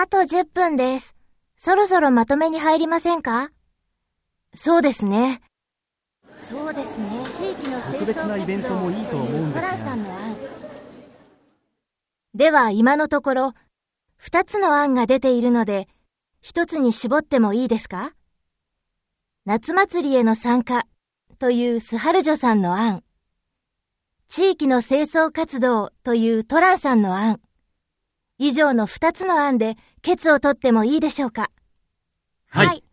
あと10分です。そろそろまとめに入りませんか？そうですね。そうですね。地域の特別なイベントもいいと思うんですが。では今のところ、二つの案が出ているので、一つに絞ってもいいですか？夏祭りへの参加というスハルジョさんの案。地域の清掃活動というトランさんの案。以上の二つの案で、ケツを取ってもいいでしょうか？はい